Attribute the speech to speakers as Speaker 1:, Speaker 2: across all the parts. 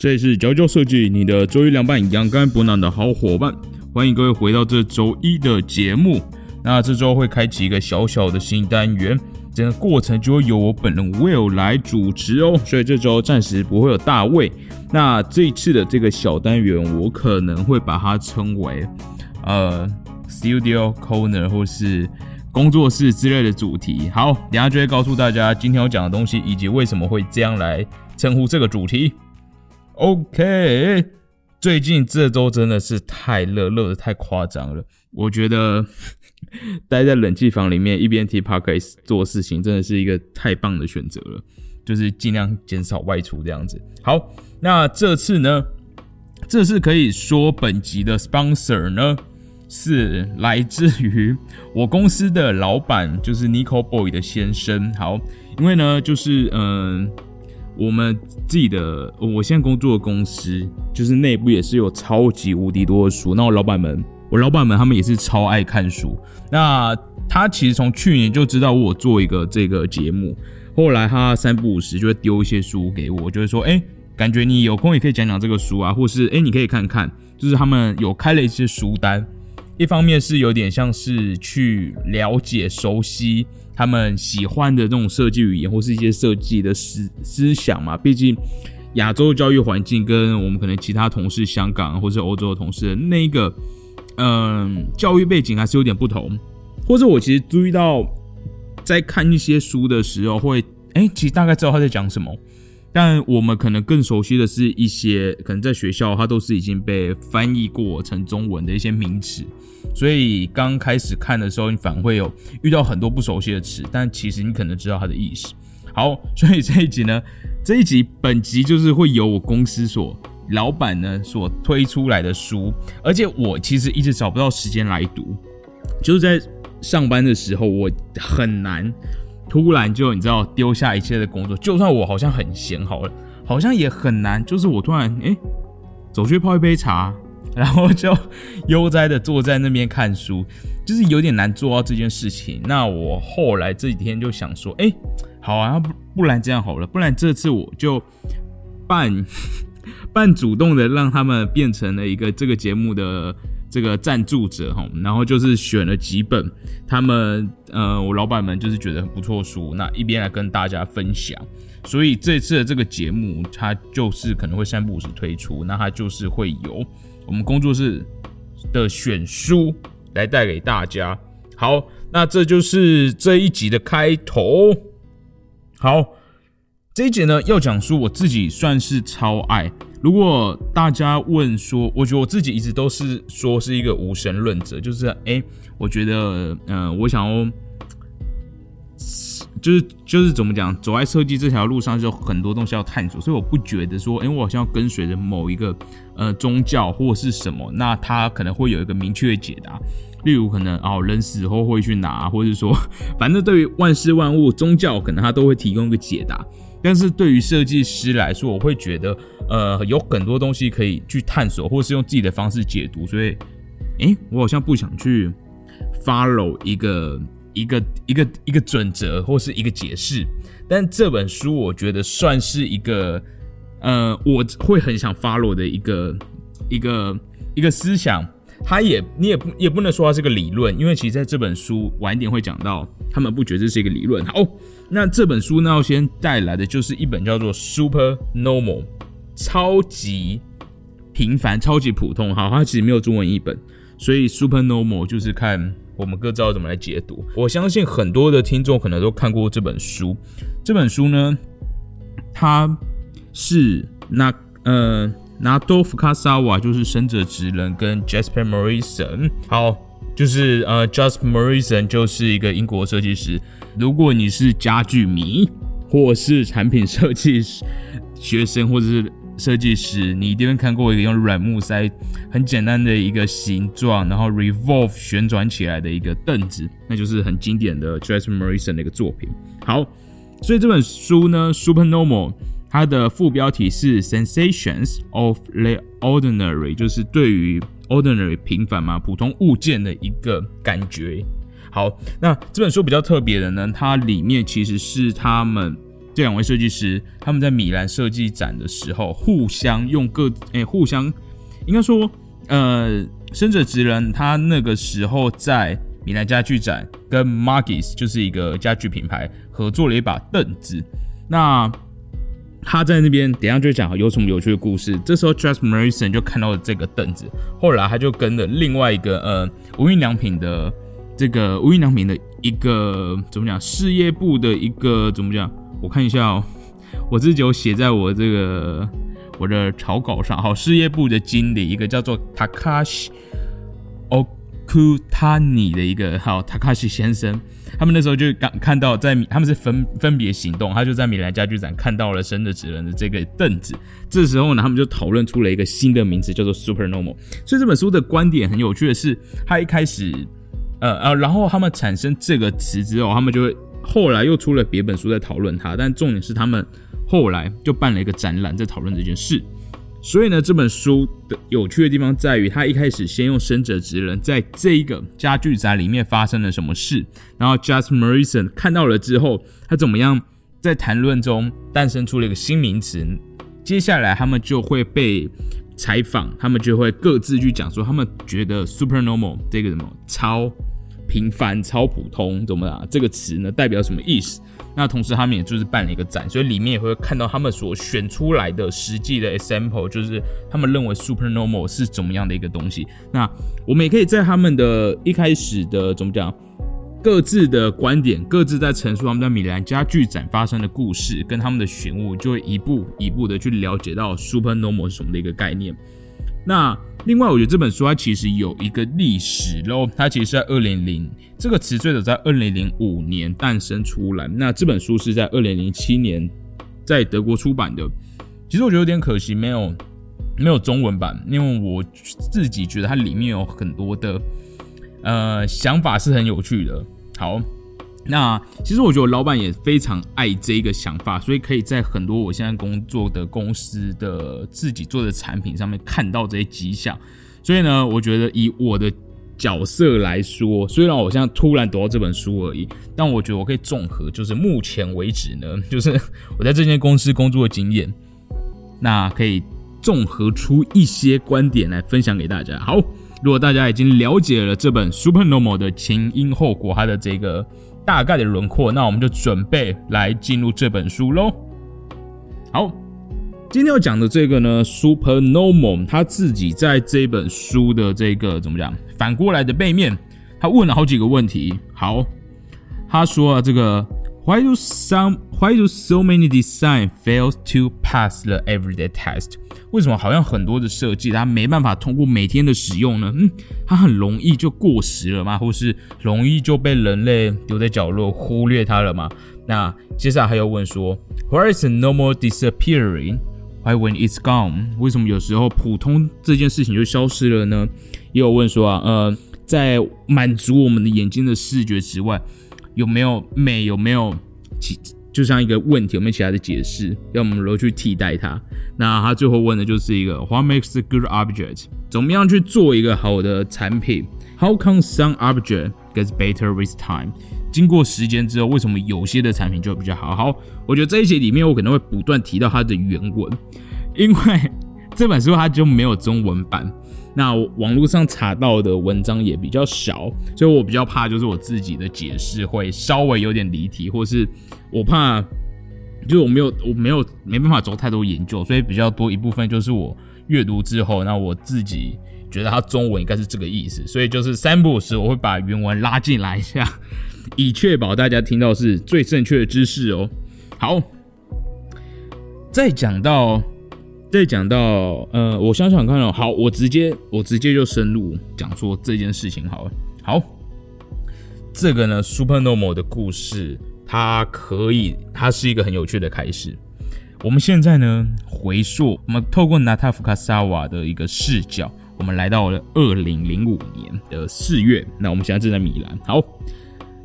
Speaker 1: 这里是娇娇设计，你的周一凉拌养肝补脑的好伙伴。欢迎各位回到这周一的节目。那这周会开启一个小小的新单元，整个过程就会由我本人 Will 来主持哦。所以这周暂时不会有大卫。那这一次的这个小单元，我可能会把它称为呃 Studio Corner 或是工作室之类的主题。好，等下就会告诉大家今天要讲的东西，以及为什么会这样来称呼这个主题。OK，最近这周真的是太热，热的太夸张了。我觉得 待在冷气房里面一边听 Podcast 做事情，真的是一个太棒的选择了。就是尽量减少外出这样子。好，那这次呢，这次可以说本集的 sponsor 呢是来自于我公司的老板，就是 Nico Boy 的先生。好，因为呢，就是嗯。我们自己的，我现在工作的公司，就是内部也是有超级无敌多的书。那我老板们，我老板们他们也是超爱看书。那他其实从去年就知道我做一个这个节目，后来他三不五时就会丢一些书给我，就会说，哎，感觉你有空也可以讲讲这个书啊，或是哎，你可以看看，就是他们有开了一些书单，一方面是有点像是去了解、熟悉。他们喜欢的这种设计语言，或是一些设计的思思想嘛。毕竟亚洲教育环境跟我们可能其他同事，香港或是欧洲的同事那个，嗯，教育背景还是有点不同。或者我其实注意到，在看一些书的时候，会哎，其实大概知道他在讲什么。但我们可能更熟悉的是一些，可能在学校它都是已经被翻译过成中文的一些名词，所以刚开始看的时候，你反而会有遇到很多不熟悉的词，但其实你可能知道它的意思。好，所以这一集呢，这一集本集就是会由我公司所老板呢所推出来的书，而且我其实一直找不到时间来读，就是在上班的时候，我很难。突然就你知道丢下一切的工作，就算我好像很闲好了，好像也很难。就是我突然哎，走去泡一杯茶，然后就悠哉的坐在那边看书，就是有点难做到这件事情。那我后来这几天就想说，哎，好啊，不不然这样好了，不然这次我就半半主动的让他们变成了一个这个节目的。这个赞助者哈，然后就是选了几本他们呃，我老板们就是觉得很不错书，那一边来跟大家分享。所以这次的这个节目，它就是可能会三不五时推出，那它就是会有我们工作室的选书来带给大家。好，那这就是这一集的开头。好，这一集呢要讲书，我自己算是超爱。如果大家问说，我觉得我自己一直都是说是一个无神论者，就是哎，我觉得，嗯，我想要，就是就是怎么讲，走在设计这条路上，就很多东西要探索，所以我不觉得说，哎，我好像要跟随着某一个呃宗教或是什么，那他可能会有一个明确的解答，例如可能哦，人死后会去哪，或者说，反正对于万事万物，宗教可能它都会提供一个解答。但是对于设计师来说，我会觉得，呃，有很多东西可以去探索，或是用自己的方式解读。所以，诶，我好像不想去 follow 一个一个一个一个准则或是一个解释。但这本书，我觉得算是一个，呃，我会很想 follow 的一个一个一个思想。它也，你也不也不能说它是个理论，因为其实在这本书晚一点会讲到，他们不觉得这是一个理论。好。那这本书呢，要先带来的就是一本叫做《Super Normal》，超级平凡、超级普通。好，它其实没有中文译本，所以《Super Normal》就是看我们各自要怎么来解读。我相信很多的听众可能都看过这本书。这本书呢，它是那呃拿多福卡萨瓦，就是生者职人跟 Jasper Morrison。好。就是呃，Just Morrison 就是一个英国设计师。如果你是家具迷，或是产品设计师学生，或者是设计师，你一定看过一个用软木塞很简单的一个形状，然后 revolve 旋转起来的一个凳子，那就是很经典的 Jasper Morrison 的一个作品。好，所以这本书呢，Super Normal，它的副标题是 Sensations of the Ordinary，就是对于 ordinary 平凡嘛，普通物件的一个感觉。好，那这本书比较特别的呢，它里面其实是他们这两位设计师他们在米兰设计展的时候，互相用各诶，互相应该说，呃，生者直人他那个时候在米兰家具展跟 Margis 就是一个家具品牌合作了一把凳子，那。他在那边，等下就讲有什么有趣的故事。这时候，Jas Morrison 就看到了这个凳子，后来他就跟了另外一个呃无印良品的这个无印良品的一个怎么讲事业部的一个怎么讲？我看一下哦，我自己有写在我这个我的草稿上。好，事业部的经理一个叫做 Takashi Okutani 的一个好 Takashi 先生。他们那时候就刚看到，在他们是分分别行动，他就在米兰家具展看到了生的纸人的这个凳子。这时候呢，他们就讨论出了一个新的名词，叫做 Super Normal。所以这本书的观点很有趣的是，他一开始，呃呃，然后他们产生这个词之后，他们就会后来又出了别本书在讨论它。但重点是，他们后来就办了一个展览，在讨论这件事。所以呢，这本书的有趣的地方在于，他一开始先用生者职人在这一个家具宅里面发生了什么事，然后 Just Morrison 看到了之后，他怎么样在谈论中诞生出了一个新名词。接下来他们就会被采访，他们就会各自去讲说，他们觉得 super normal 这个什么超平凡、超普通怎么啦？这个词呢代表什么意思？那同时，他们也就是办了一个展，所以里面也会看到他们所选出来的实际的 example，就是他们认为 super normal 是怎么样的一个东西。那我们也可以在他们的一开始的怎么讲，各自的观点，各自在陈述他们在米兰家具展发生的故事，跟他们的选物，就会一步一步的去了解到 super normal 是什么的一个概念。那另外，我觉得这本书它其实有一个历史喽，它其实是在二零零这个词最早在二零零五年诞生出来。那这本书是在二零零七年在德国出版的。其实我觉得有点可惜，没有没有中文版，因为我自己觉得它里面有很多的呃想法是很有趣的。好。那其实我觉得老板也非常爱这一个想法，所以可以在很多我现在工作的公司的自己做的产品上面看到这些迹象。所以呢，我觉得以我的角色来说，虽然我现在突然读到这本书而已，但我觉得我可以综合，就是目前为止呢，就是我在这间公司工作的经验，那可以综合出一些观点来分享给大家。好，如果大家已经了解了这本《Super Normal》的前因后果，它的这个。大概的轮廓，那我们就准备来进入这本书喽。好，今天要讲的这个呢，Super Normal，他自己在这本书的这个怎么讲？反过来的背面，他问了好几个问题。好，他说啊，这个。Why do some Why do so many design fails to pass the everyday test？为什么好像很多的设计它没办法通过每天的使用呢？嗯，它很容易就过时了吗？或是容易就被人类丢在角落忽略它了吗？那接下来还要问说，Why is normal disappearing？Why when it's gone？为什么有时候普通这件事情就消失了呢？也有问说啊，呃，在满足我们的眼睛的视觉之外。有没有美？有没有其就像一个问题？有没有其他的解释？要我们如何去替代它？那他最后问的就是一个 What makes a good object？怎么样去做一个好的产品？How come some object gets better with time？经过时间之后，为什么有些的产品就比较好？好，我觉得这一节里面我可能会不断提到它的原文，因为这本书它就没有中文版。那网络上查到的文章也比较少，所以我比较怕就是我自己的解释会稍微有点离题，或是我怕就是我没有我没有没办法做太多研究，所以比较多一部分就是我阅读之后，那我自己觉得它中文应该是这个意思，所以就是三步时我会把原文拉进来一下，以确保大家听到是最正确的知识哦。好，再讲到。再讲到，呃，我想想看哦，好，我直接我直接就深入讲说这件事情好了。好，这个呢，Super Normal 的故事，它可以，它是一个很有趣的开始。我们现在呢，回溯，我们透过 Nata Fukasawa 的一个视角，我们来到了二零零五年的四月。那我们现在正在米兰。好，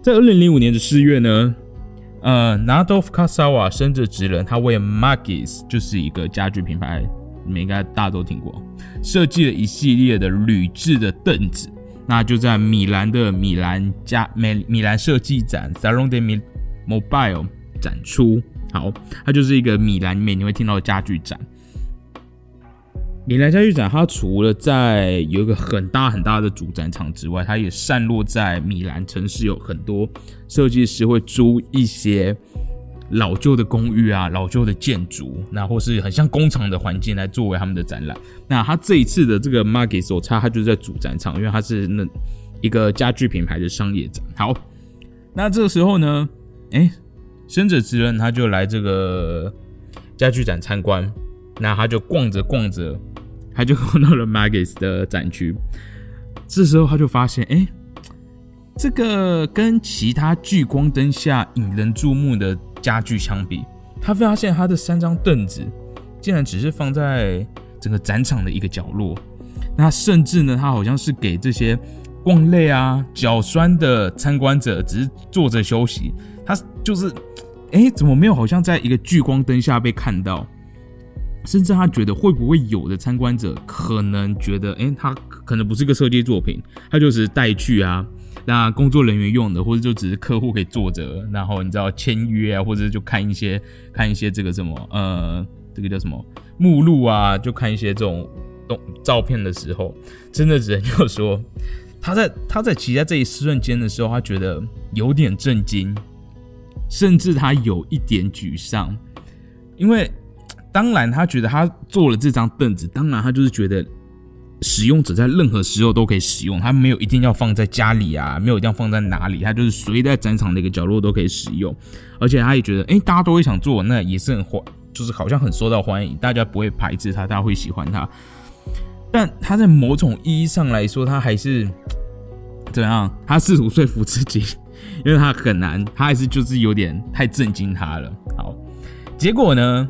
Speaker 1: 在二零零五年的四月呢。呃，Nadof Kasawa 生着直人，他为 Magis 就是一个家具品牌，你们应该大家都听过，设计了一系列的铝制的凳子，那就在米兰的米兰家米米兰设计展 Salon de Mobile 展出。好，它就是一个米兰每年会听到的家具展。米兰家具展，它除了在有一个很大很大的主展场之外，它也散落在米兰城市，有很多设计师会租一些老旧的公寓啊、老旧的建筑，那或是很像工厂的环境来作为他们的展览。那他这一次的这个 Market 手插，它就是在主展场，因为它是那一个家具品牌的商业展。好，那这个时候呢，哎，生者之人他就来这个家具展参观，那他就逛着逛着。他就逛到了 Magis 的展区，这时候他就发现，哎，这个跟其他聚光灯下引人注目的家具相比，他发现他的三张凳子竟然只是放在整个展场的一个角落。那甚至呢，他好像是给这些逛累啊、脚酸的参观者只是坐着休息。他就是，哎，怎么没有好像在一个聚光灯下被看到？甚至他觉得会不会有的参观者可能觉得，哎，他可能不是个设计作品，他就是带去啊，那工作人员用的，或者就只是客户可以坐着，然后你知道签约啊，或者就看一些看一些这个什么，呃，这个叫什么目录啊，就看一些这种动照片的时候，真的只能就说，他在他在骑在这一瞬间的时候，他觉得有点震惊，甚至他有一点沮丧，因为。当然，他觉得他做了这张凳子，当然他就是觉得使用者在任何时候都可以使用，他没有一定要放在家里啊，没有一定要放在哪里，他就是随在展场的一个角落都可以使用。而且他也觉得，哎，大家都会想做，那也是很欢，就是好像很受到欢迎，大家不会排斥他，大家会喜欢他。但他在某种意义上来说，他还是怎样？他试图说服自己，因为他很难，他还是就是有点太震惊他了。好，结果呢？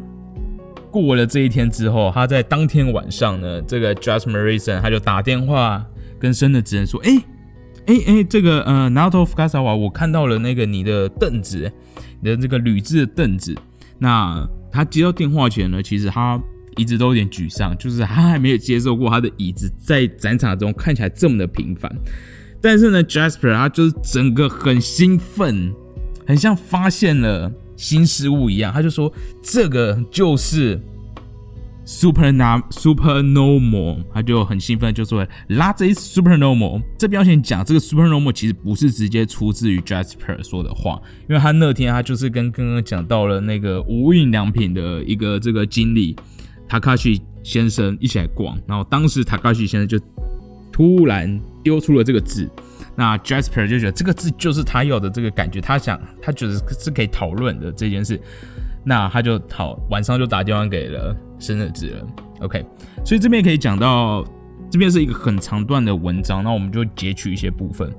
Speaker 1: 过了这一天之后，他在当天晚上呢，这个 Just Marison 他就打电话跟生的职人说：“哎，哎哎，这个呃，Nato Fukasawa，我看到了那个你的凳子，你的这个铝制的凳子。那他接到电话前呢，其实他一直都有点沮丧，就是他还没有接受过他的椅子在展场中看起来这么的平凡。但是呢，Jasper 他就是整个很兴奋，很像发现了。”新事物一样，他就说这个就是 super na super normal，他就很兴奋，就说 that is super normal。这边要先讲，这个 super normal 其实不是直接出自于 Jasper 说的话，因为他那天他就是跟刚刚讲到了那个无印良品的一个这个经理 Takashi 先生一起来逛，然后当时 Takashi 先生就突然丢出了这个字。那 Jasper 就觉得这个字就是他要的这个感觉，他想他觉得是可以讨论的这件事，那他就讨晚上就打电话给了生日之人，OK，所以这边可以讲到这边是一个很长段的文章，那我们就截取一些部分。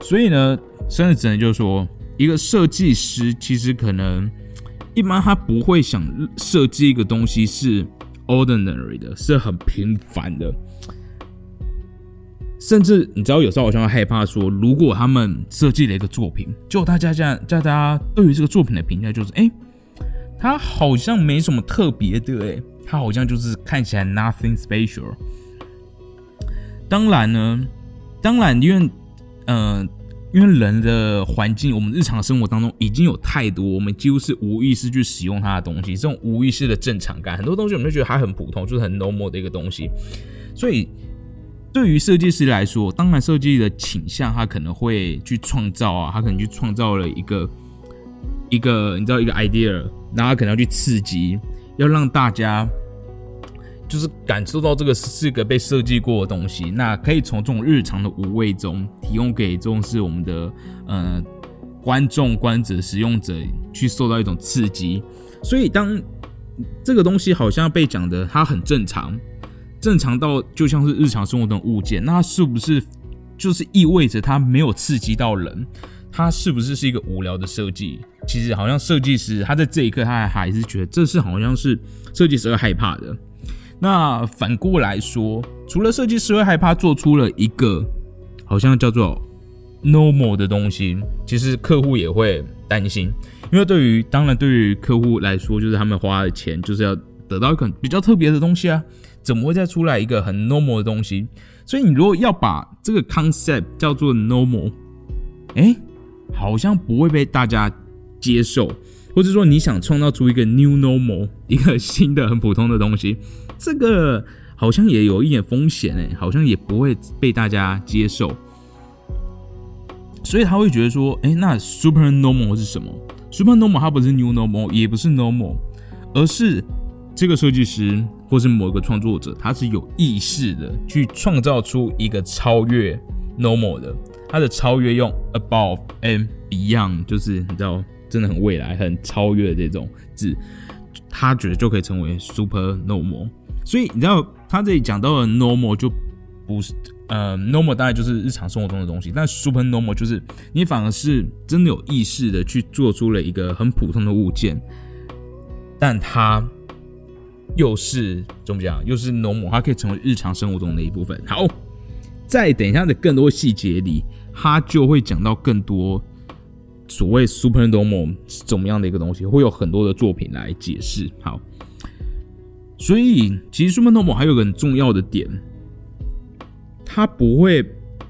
Speaker 1: 所以呢，生日之人就说，一个设计师其实可能一般他不会想设计一个东西是 ordinary 的，是很平凡的。甚至你知道，有时候好像会害怕说，如果他们设计了一个作品，就大家这样，大家对于这个作品的评价就是，哎，他好像没什么特别的，哎，他好像就是看起来 nothing special。当然呢，当然，因为，呃，因为人的环境，我们日常生活当中已经有太多，我们几乎是无意识去使用它的东西，这种无意识的正常感，很多东西我们就觉得还很普通，就是很 normal 的一个东西，所以。对于设计师来说，当然设计的倾向，他可能会去创造啊，他可能去创造了一个一个，你知道一个 idea，然后他可能要去刺激，要让大家就是感受到这个是个被设计过的东西。那可以从这种日常的无味中，提供给这种是我们的呃观众、观者、使用者去受到一种刺激。所以当这个东西好像被讲的，它很正常。正常到就像是日常生活的物件，那是不是就是意味着它没有刺激到人？它是不是是一个无聊的设计？其实好像设计师他在这一刻他还还是觉得这是好像是设计师会害怕的。那反过来说，除了设计师会害怕做出了一个好像叫做 normal 的东西，其实客户也会担心，因为对于当然对于客户来说，就是他们花的钱就是要得到一个比较特别的东西啊。怎么会再出来一个很 normal 的东西？所以你如果要把这个 concept 叫做 normal，哎，好像不会被大家接受。或者说你想创造出一个 new normal，一个新的很普通的东西，这个好像也有一点风险诶，好像也不会被大家接受。所以他会觉得说，哎，那 super normal 是什么？super normal 它不是 new normal，也不是 normal，而是这个设计师或是某一个创作者，他是有意识的去创造出一个超越 normal 的。他的超越用 above and beyond，就是你知道，真的很未来、很超越的这种字，他觉得就可以成为 super normal。所以你知道，他这里讲到的 normal 就不是。呃，normal 大概就是日常生活中的东西，但 super normal 就是你反而是真的有意识的去做出了一个很普通的物件，但它又是怎么讲？又是 normal，它可以成为日常生活中的一部分。好，在等一下的更多细节里，它就会讲到更多所谓 super normal 是怎么样的一个东西，会有很多的作品来解释。好，所以其实 super normal 还有个很重要的点。他不会，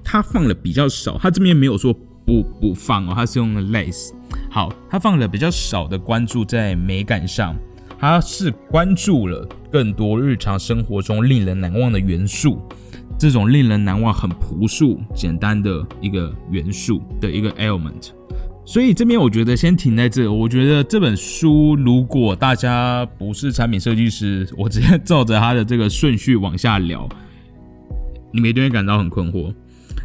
Speaker 1: 他放了比较少，他这边没有说不不放哦，他是用了 less。好，他放了比较少的关注在美感上，他是关注了更多日常生活中令人难忘的元素，这种令人难忘、很朴素、简单的一个元素的一个 element。所以这边我觉得先停在这，我觉得这本书如果大家不是产品设计师，我直接照着他的这个顺序往下聊。你们一定会感到很困惑。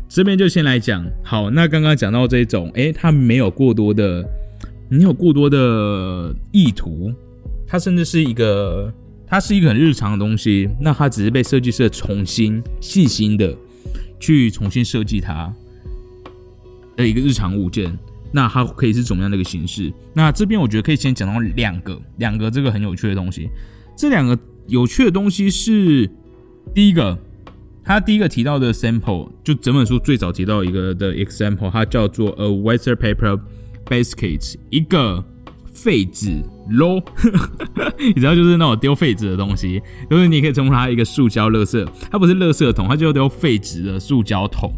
Speaker 1: 这边就先来讲，好，那刚刚讲到这种，哎，它没有过多的，没有过多的意图，它甚至是一个，它是一个很日常的东西，那它只是被设计师重新细心的去重新设计它的一个日常物件，那它可以是怎么样的一个形式？那这边我觉得可以先讲到两个，两个这个很有趣的东西。这两个有趣的东西是第一个。他第一个提到的 sample，就整本书最早提到一个的 example，它叫做 a waste paper basket，一个废纸篓，你知道就是那种丢废纸的东西，就是你可以称呼它一个塑胶垃圾，它不是垃圾桶，它就丢废纸的塑胶桶。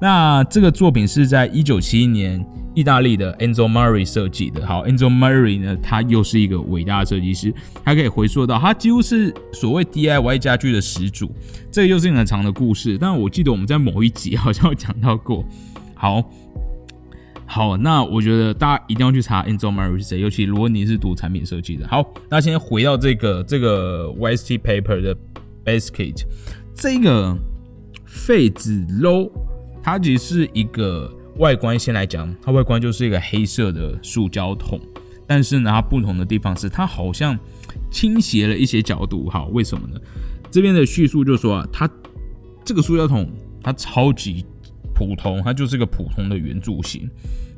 Speaker 1: 那这个作品是在一九七一年。意大利的 Enzo Murray 设计的，好，Enzo Murray 呢，他又是一个伟大的设计师，他可以回溯到，他几乎是所谓 DIY 家具的始祖，这又是很长的故事，但我记得我们在某一集好像有讲到过。好，好，那我觉得大家一定要去查 Enzo Murray，尤其如果你是读产品设计的。好，那先回到这个这个 Waste Paper 的 Basket，这个废纸篓，它其实是一个。外观先来讲，它外观就是一个黑色的塑胶桶，但是呢，它不同的地方是它好像倾斜了一些角度。好，为什么呢？这边的叙述就说啊，它这个塑胶桶它超级普通，它就是个普通的圆柱形，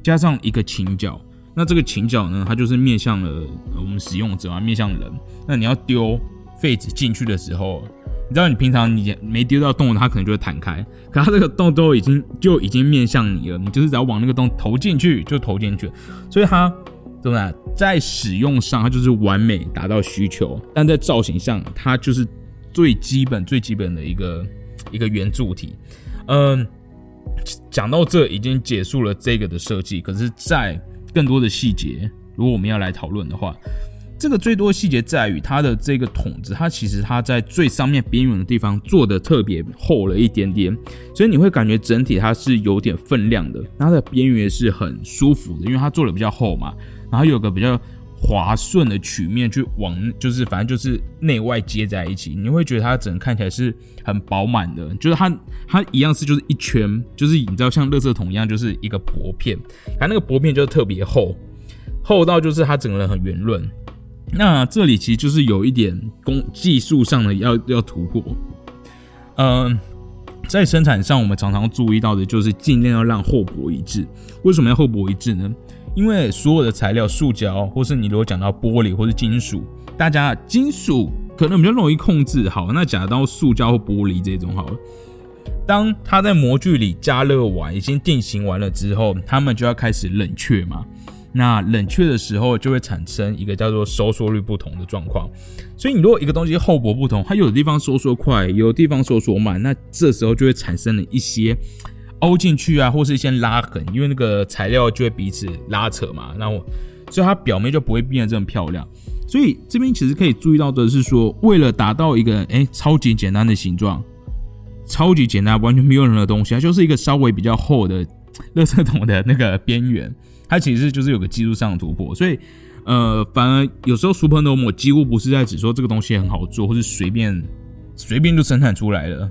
Speaker 1: 加上一个倾角。那这个倾角呢，它就是面向了我们使用者啊，面向人。那你要丢废纸进去的时候。你知道，你平常你没丢到洞，它可能就会弹开。可它这个洞都已经就已经面向你了，你就是只要往那个洞投进去就投进去。所以它对不对？在使用上它就是完美达到需求，但在造型上它就是最基本最基本的一个一个圆柱体。嗯，讲到这已经结束了这个的设计，可是，在更多的细节，如果我们要来讨论的话。这个最多的细节在于它的这个筒子，它其实它在最上面边缘的地方做的特别厚了一点点，所以你会感觉整体它是有点分量的。它的边缘是很舒服的，因为它做的比较厚嘛，然后有个比较滑顺的曲面去往，就是反正就是内外接在一起，你会觉得它整看起来是很饱满的，就是它它一样是就是一圈，就是你知道像垃圾桶一样，就是一个薄片，它那个薄片就是特别厚，厚到就是它整个人很圆润。那这里其实就是有一点工技术上的要要突破，嗯，在生产上我们常常注意到的就是尽量要让厚薄一致。为什么要厚薄一致呢？因为所有的材料，塑胶或是你如果讲到玻璃或是金属，大家金属可能比较容易控制。好，那讲到塑胶或玻璃这种好了，当它在模具里加热完，已经定型完了之后，它们就要开始冷却嘛。那冷却的时候就会产生一个叫做收缩率不同的状况，所以你如果一个东西厚薄不同，它有的地方收缩快，有的地方收缩慢，那这时候就会产生了一些凹进去啊，或是先拉痕，因为那个材料就会彼此拉扯嘛。然后所以它表面就不会变得这么漂亮。所以这边其实可以注意到的是说，为了达到一个哎超级简单的形状，超级简单完全没有任何东西，它就是一个稍微比较厚的垃圾桶的那个边缘，它其实就是有个技术上的突破。所以呃，反而有时候 Super Normal 几乎不是在指说这个东西很好做，或是随便随便就生产出来了。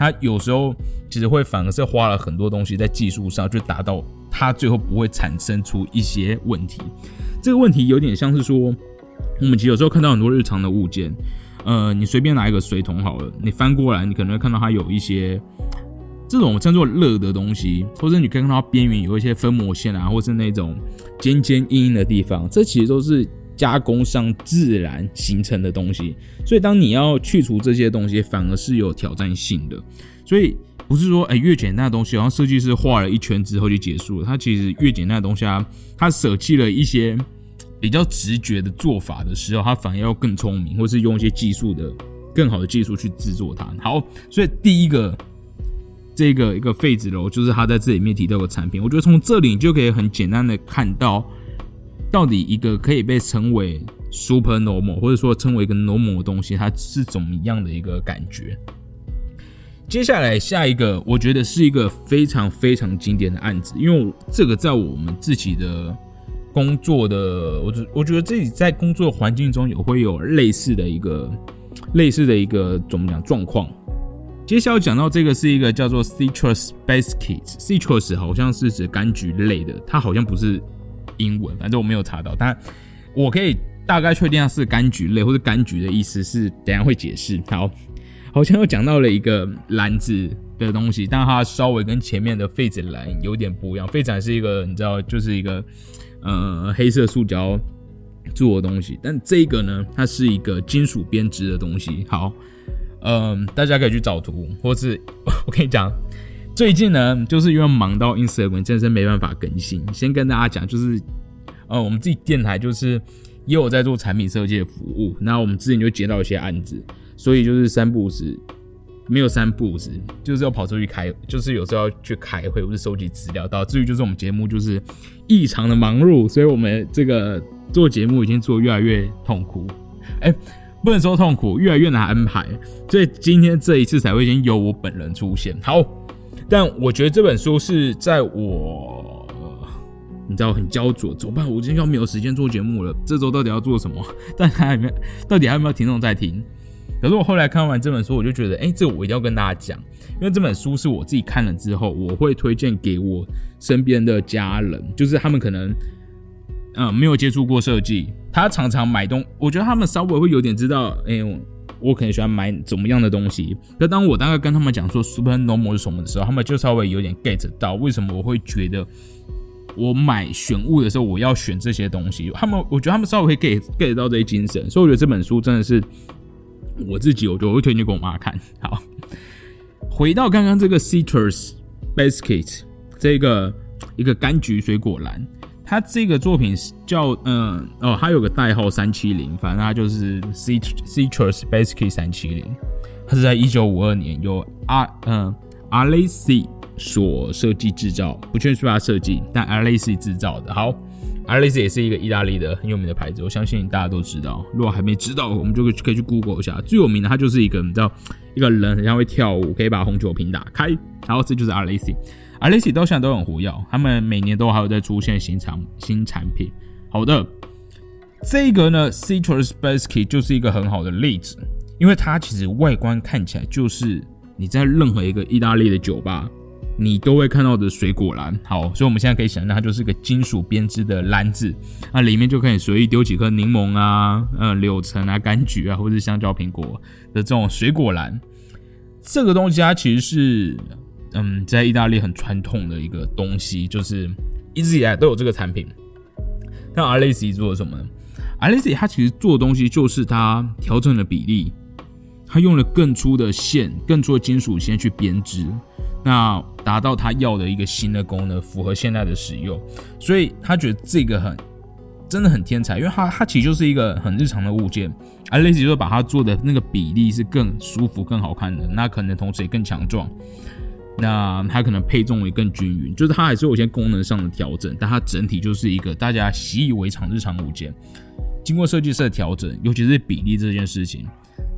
Speaker 1: 它有时候其实会反而是花了很多东西在技术上，就达到它最后不会产生出一些问题。这个问题有点像是说，我们其实有时候看到很多日常的物件，呃，你随便拿一个水桶好了，你翻过来，你可能会看到它有一些这种称作热的东西，或者你可以看到边缘有一些分膜线啊，或是那种尖尖硬硬的地方，这其实都是。加工上自然形成的东西，所以当你要去除这些东西，反而是有挑战性的。所以不是说，哎，越简单的东西，然后设计师画了一圈之后就结束了。它其实越简单的东西啊，它舍弃了一些比较直觉的做法的时候，它反而要更聪明，或是用一些技术的更好的技术去制作它。好，所以第一个这个一个废纸楼，就是他在这里面提到的产品，我觉得从这里就可以很简单的看到。到底一个可以被称为 super normal，或者说称为一个 normal 的东西，它是怎么样的一个感觉？接下来下一个，我觉得是一个非常非常经典的案子，因为这个在我们自己的工作的，我我觉得自己在工作环境中也会有类似的一个类似的一个怎么讲状况。接下来讲到这个是一个叫做 citrus biscuits，citrus 好像是指柑橘类的，它好像不是。英文，反正我没有查到，但我可以大概确定它是柑橘类，或者柑橘的意思是，等下会解释。好，好像又讲到了一个篮子的东西，但它稍微跟前面的废纸篮有点不一样。废纸篮是一个你知道，就是一个呃黑色塑胶做的东西，但这个呢，它是一个金属编织的东西。好，嗯，大家可以去找图，或是我跟你讲。最近呢，就是因为忙到 Instagram，真的是没办法更新。先跟大家讲，就是呃，我们自己电台就是也有在做产品设计的服务。那我们之前就接到一些案子，所以就是三不五时，没有三不五时，就是要跑出去开，就是有时候要去开会或者收集资料，导致于就是我们节目就是异常的忙碌，所以我们这个做节目已经做越来越痛苦。哎，不能说痛苦，越来越难安排。所以今天这一次才会先由我本人出现。好。但我觉得这本书是在我，你知道很焦灼，怎么办？我今天要没有时间做节目了，这周到底要做什么？但还有没有？到底还有没有听众在听？可是我后来看完这本书，我就觉得，哎，这我一定要跟大家讲，因为这本书是我自己看了之后，我会推荐给我身边的家人，就是他们可能，嗯，没有接触过设计，他常常买东，我觉得他们稍微会有点知道，哎。我可能喜欢买怎么样的东西，那当我大概跟他们讲说 super normal 是什么的时候，他们就稍微有点 get 到为什么我会觉得我买选物的时候我要选这些东西。他们我觉得他们稍微会 get get 到这些精神，所以我觉得这本书真的是我自己，我觉得我会推荐给我妈看。好，回到刚刚这个 citrus basket 这个一个柑橘水果篮。他这个作品叫嗯哦，他有个代号三七零，反正他就是 Citrus Basically 三七零。他是在一九五二年由阿嗯 alesi 所设计制造，不确定是不是他设计，但 alesi 制造的。好 alesi 也是一个意大利的很有名的牌子，我相信大家都知道。如果还没知道，我们就可以去 Google 一下。最有名的，他就是一个你知道一个人很像会跳舞，可以把红酒瓶打开，然后这就是 alesi。E x i 到现在都很活跃，他们每年都还有在出现新产新产品。好的，这个呢，Citrus Biscuit 就是一个很好的例子，因为它其实外观看起来就是你在任何一个意大利的酒吧，你都会看到的水果篮。好，所以我们现在可以想象，它就是个金属编织的篮子，那里面就可以随意丢几颗柠檬啊、呃柳橙啊、柑橘啊，或者是香蕉、苹果的这种水果篮。这个东西它其实是。嗯，在意大利很传统的一个东西，就是一直以来都有这个产品。但 a l e s i 做了什么呢 a l e s i 它其实做的东西就是它调整了比例，它用了更粗的线、更粗的金属线去编织，那达到它要的一个新的功能，符合现在的使用。所以他觉得这个很真的很天才，因为它它其实就是一个很日常的物件 a l e s i 就把它做的那个比例是更舒服、更好看的，那可能同时也更强壮。那它可能配重也更均匀，就是它还是有一些功能上的调整，但它整体就是一个大家习以为常日常物件。经过设计师的调整，尤其是比例这件事情，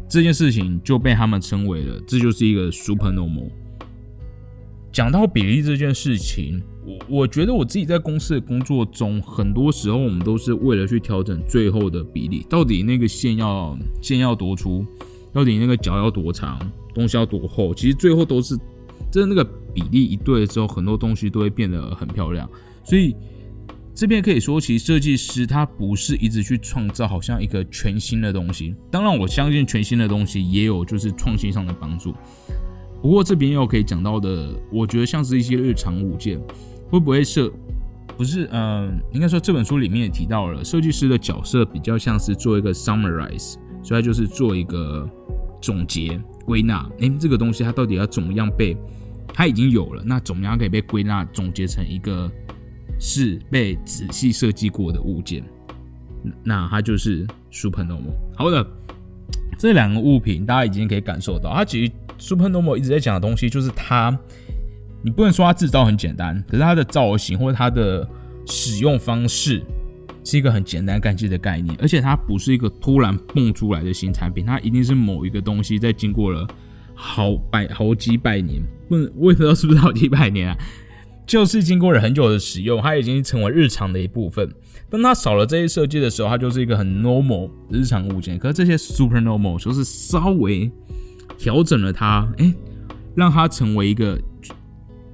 Speaker 1: 这件事情就被他们称为了，这就是一个 super normal。讲到比例这件事情，我我觉得我自己在公司的工作中，很多时候我们都是为了去调整最后的比例，到底那个线要线要多粗，到底那个角要多长，东西要多厚，其实最后都是。真的那个比例一对了之后，很多东西都会变得很漂亮。所以这边可以说，其实设计师他不是一直去创造好像一个全新的东西。当然，我相信全新的东西也有就是创新上的帮助。不过这边要可以讲到的，我觉得像是一些日常物件，会不会设不是？嗯，应该说这本书里面也提到了，设计师的角色比较像是做一个 summarize，所以就是做一个总结归纳。诶，这个东西它到底要怎么样被？它已经有了，那怎么样可以被归纳总结成一个是被仔细设计过的物件？那它就是 supernormal。好的，这两个物品大家已经可以感受到，它其实 supernormal 一直在讲的东西就是它，你不能说它制造很简单，可是它的造型或者它的使用方式是一个很简单干净的概念，而且它不是一个突然蹦出来的新产品，它一定是某一个东西在经过了。好百好几百年，不，我也不知道是不是好几百年啊，就是经过了很久的使用，它已经成为日常的一部分。当它少了这些设计的时候，它就是一个很 normal 日常物件。可是这些 super normal 就是稍微调整了它，哎，让它成为一个，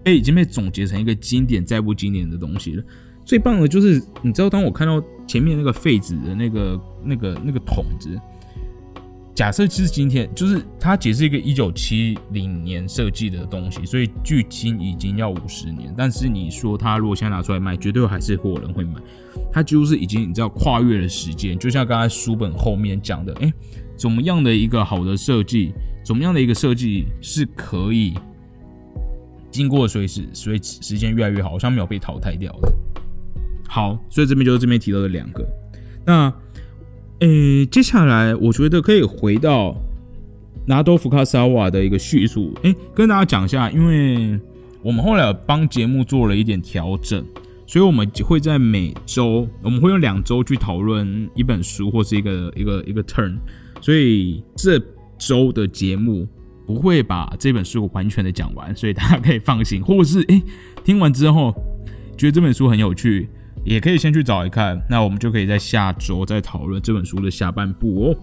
Speaker 1: 哎，已经被总结成一个经典再不经典的东西了。最棒的就是，你知道，当我看到前面那个废纸的那个、那个、那个桶子。假设其实今天就是它，只是一个一九七零年设计的东西，所以距今已经要五十年。但是你说它如果现在拿出来卖，绝对还是会有人会买。它几乎是已经你知道跨越了时间，就像刚才书本后面讲的，哎，怎么样的一个好的设计，怎么样的一个设计是可以经过随时随时间越来越好，好像没有被淘汰掉的。好，所以这边就是这边提到的两个，那。诶，接下来我觉得可以回到拿多福卡萨瓦的一个叙述。诶，跟大家讲一下，因为我们后来帮节目做了一点调整，所以我们会在每周，我们会用两周去讨论一本书或是一个一个一个 turn。所以这周的节目不会把这本书完全的讲完，所以大家可以放心。或者是诶，听完之后觉得这本书很有趣。也可以先去找一看，那我们就可以在下周再讨论这本书的下半部哦。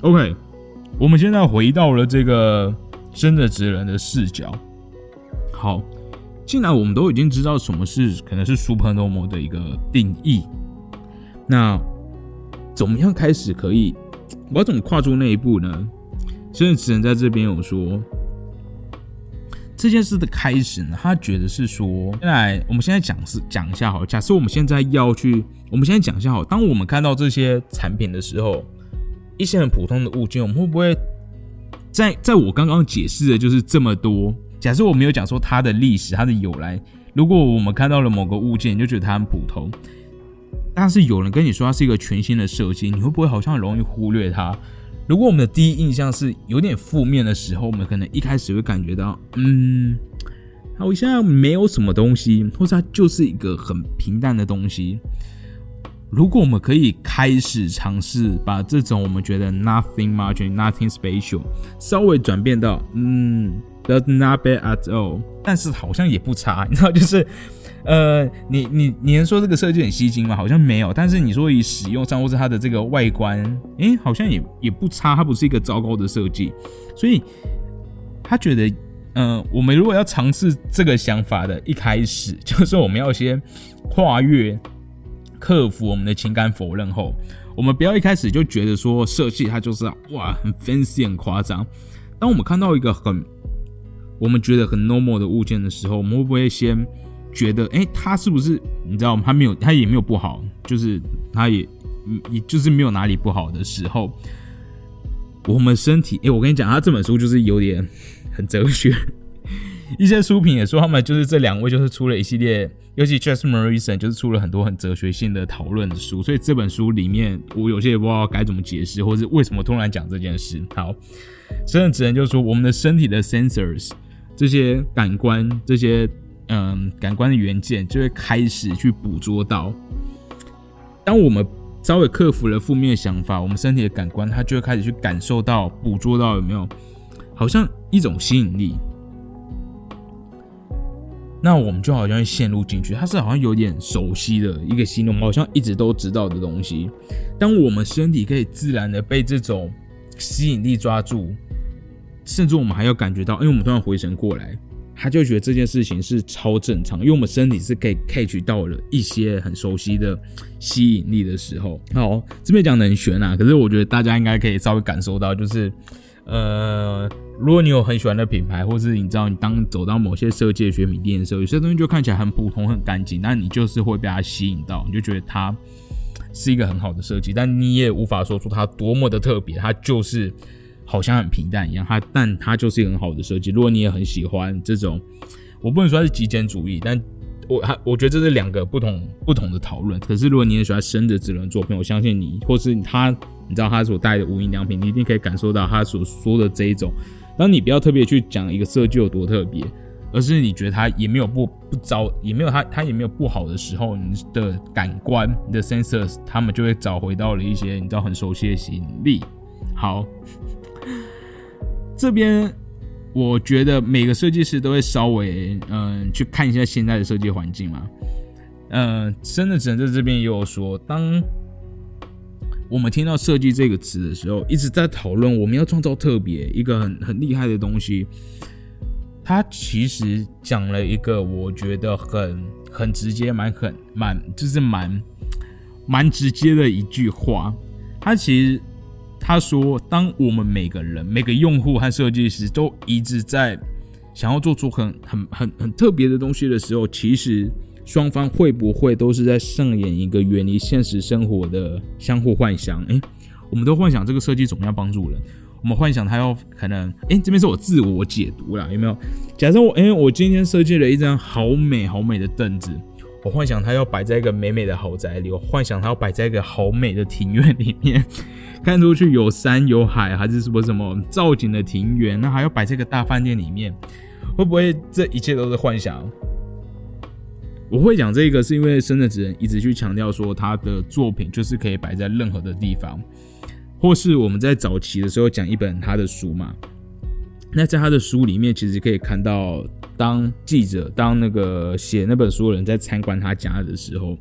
Speaker 1: OK，我们现在回到了这个生的职人的视角。好，既然我们都已经知道什么是可能是 supernormal 的一个定义，那怎么样开始可以？我要怎么跨出那一步呢？生的职人在这边有说。这件事的开始呢，他觉得是说，现在我们现在讲是讲一下好，假设我们现在要去，我们现在讲一下好，当我们看到这些产品的时候，一些很普通的物件，我们会不会在在我刚刚解释的就是这么多？假设我没有讲说它的历史、它的由来，如果我们看到了某个物件，你就觉得它很普通，但是有人跟你说它是一个全新的设计，你会不会好像很容易忽略它？如果我们的第一印象是有点负面的时候，我们可能一开始会感觉到，嗯，好像没有什么东西，或者它就是一个很平淡的东西。如果我们可以开始尝试把这种我们觉得 nothing much, nothing special 稍微转变到，嗯，does not bad at all，但是好像也不差，你知道，就是。呃，你你你能说这个设计很吸睛吗？好像没有。但是你说以使用上或是它的这个外观，诶，好像也也不差。它不是一个糟糕的设计，所以他觉得，嗯，我们如果要尝试这个想法的，一开始就是我们要先跨越、克服我们的情感否认后，我们不要一开始就觉得说设计它就是哇很 fancy 很夸张。当我们看到一个很我们觉得很 normal 的物件的时候，我们会不会先？觉得哎，他是不是你知道吗他没有，他也没有不好，就是他也，也就是没有哪里不好的时候。我们身体哎，我跟你讲，他这本书就是有点很哲学。一些书评也说，他们就是这两位就是出了一系列，尤其 Just Morrison 就是出了很多很哲学性的讨论的书。所以这本书里面，我有些也不知道该怎么解释，或是为什么突然讲这件事。好，生的只能就说，我们的身体的 sensors。这些感官，这些嗯感官的元件就会开始去捕捉到。当我们稍微克服了负面的想法，我们身体的感官它就会开始去感受到、捕捉到有没有，好像一种吸引力。那我们就好像陷入进去，它是好像有点熟悉的一个形容，好像一直都知道的东西。当我们身体可以自然的被这种吸引力抓住，甚至我们还要感觉到，因为我们突然回神过来，他就觉得这件事情是超正常，因为我们身体是可以 catch 到了一些很熟悉的吸引力的时候。好，这边讲的很玄啊，可是我觉得大家应该可以稍微感受到，就是。呃，如果你有很喜欢的品牌，或是你知道你当走到某些设计的选品店的时候，有些东西就看起来很普通、很干净，但你就是会被它吸引到，你就觉得它是一个很好的设计，但你也无法说出它多么的特别，它就是好像很平淡一样，它但它就是一个很好的设计。如果你也很喜欢这种，我不能说是极简主义，但我还我觉得这是两个不同不同的讨论。可是如果你也喜欢深的智能作品，我相信你，或是他。你知道他所带的无印良品，你一定可以感受到他所说的这一种。当你不要特别去讲一个设计有多特别，而是你觉得它也没有不不糟，也没有它它也没有不好的时候，你的感官你的 sensors 他们就会找回到了一些你知道很熟悉的吸引力。好，这边我觉得每个设计师都会稍微嗯去看一下现在的设计环境嘛。嗯，真的只能在这边也有说当。我们听到“设计”这个词的时候，一直在讨论我们要创造特别一个很很厉害的东西。他其实讲了一个我觉得很很直接、蛮很蛮就是蛮蛮直接的一句话。他其实他说，当我们每个人、每个用户和设计师都一直在想要做出很很很很特别的东西的时候，其实。双方会不会都是在上演一个远离现实生活的相互幻想？诶，我们都幻想这个设计总要帮助人，我们幻想他要可能，诶，这边是我自我解读啦，有没有？假设我，诶，我今天设计了一张好美好美的凳子，我幻想它要摆在一个美美的豪宅里，我幻想它要摆在一个好美的庭院里面，看出去有山有海，还是什么什么造景的庭园，那还要摆在一个大饭店里面，会不会这一切都是幻想？我会讲这个，是因为深的职人一直去强调说，他的作品就是可以摆在任何的地方，或是我们在早期的时候讲一本他的书嘛。那在他的书里面，其实可以看到，当记者、当那个写那本书的人在参观他家的时候，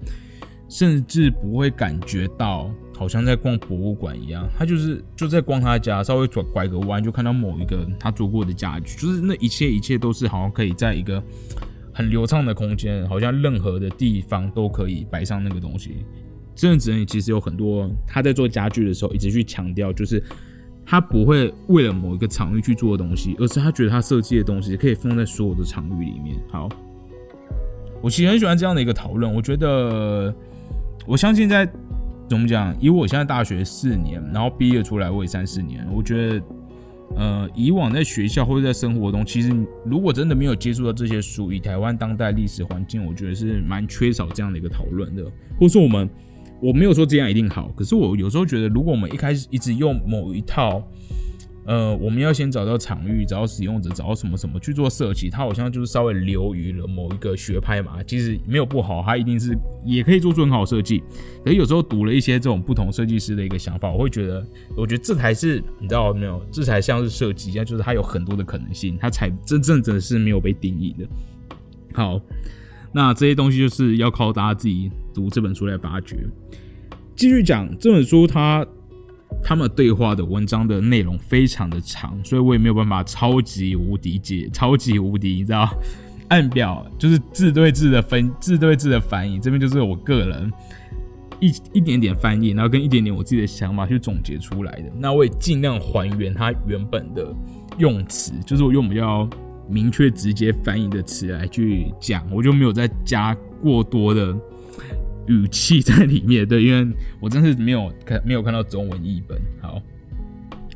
Speaker 1: 甚至不会感觉到好像在逛博物馆一样，他就是就在逛他家，稍微转拐个弯就看到某一个他做过的家具，就是那一切一切都是好像可以在一个。很流畅的空间，好像任何的地方都可以摆上那个东西。这样子人其实有很多，他在做家具的时候一直去强调，就是他不会为了某一个场域去做的东西，而是他觉得他设计的东西可以放在所有的场域里面。好，我其实很喜欢这样的一个讨论。我觉得，我相信在怎么讲，以我现在大学四年，然后毕业出来我也三四年，我觉得。呃，以往在学校或者在生活中，其实如果真的没有接触到这些书，以台湾当代历史环境，我觉得是蛮缺少这样的一个讨论的。或者说，我们我没有说这样一定好，可是我有时候觉得，如果我们一开始一直用某一套。呃，我们要先找到场域，找到使用者，找到什么什么去做设计。它好像就是稍微流于了某一个学派嘛。其实没有不好，它一定是也可以做出很好设计。可是有时候读了一些这种不同设计师的一个想法，我会觉得，我觉得这才是你知道没有？这才像是设计一样，就是它有很多的可能性，它才真正真的是没有被定义的。好，那这些东西就是要靠大家自己读这本书来发掘。继续讲这本书，它。他们对话的文章的内容非常的长，所以我也没有办法超级无敌解，超级无敌，你知道？按表就是字对字的分，字对字的翻译，这边就是我个人一一点点翻译，然后跟一点点我自己的想法去总结出来的。那我也尽量还原它原本的用词，就是我用比较明确直接翻译的词来去讲，我就没有再加过多的。语气在里面，对，因为我真是没有看没有看到中文译本。好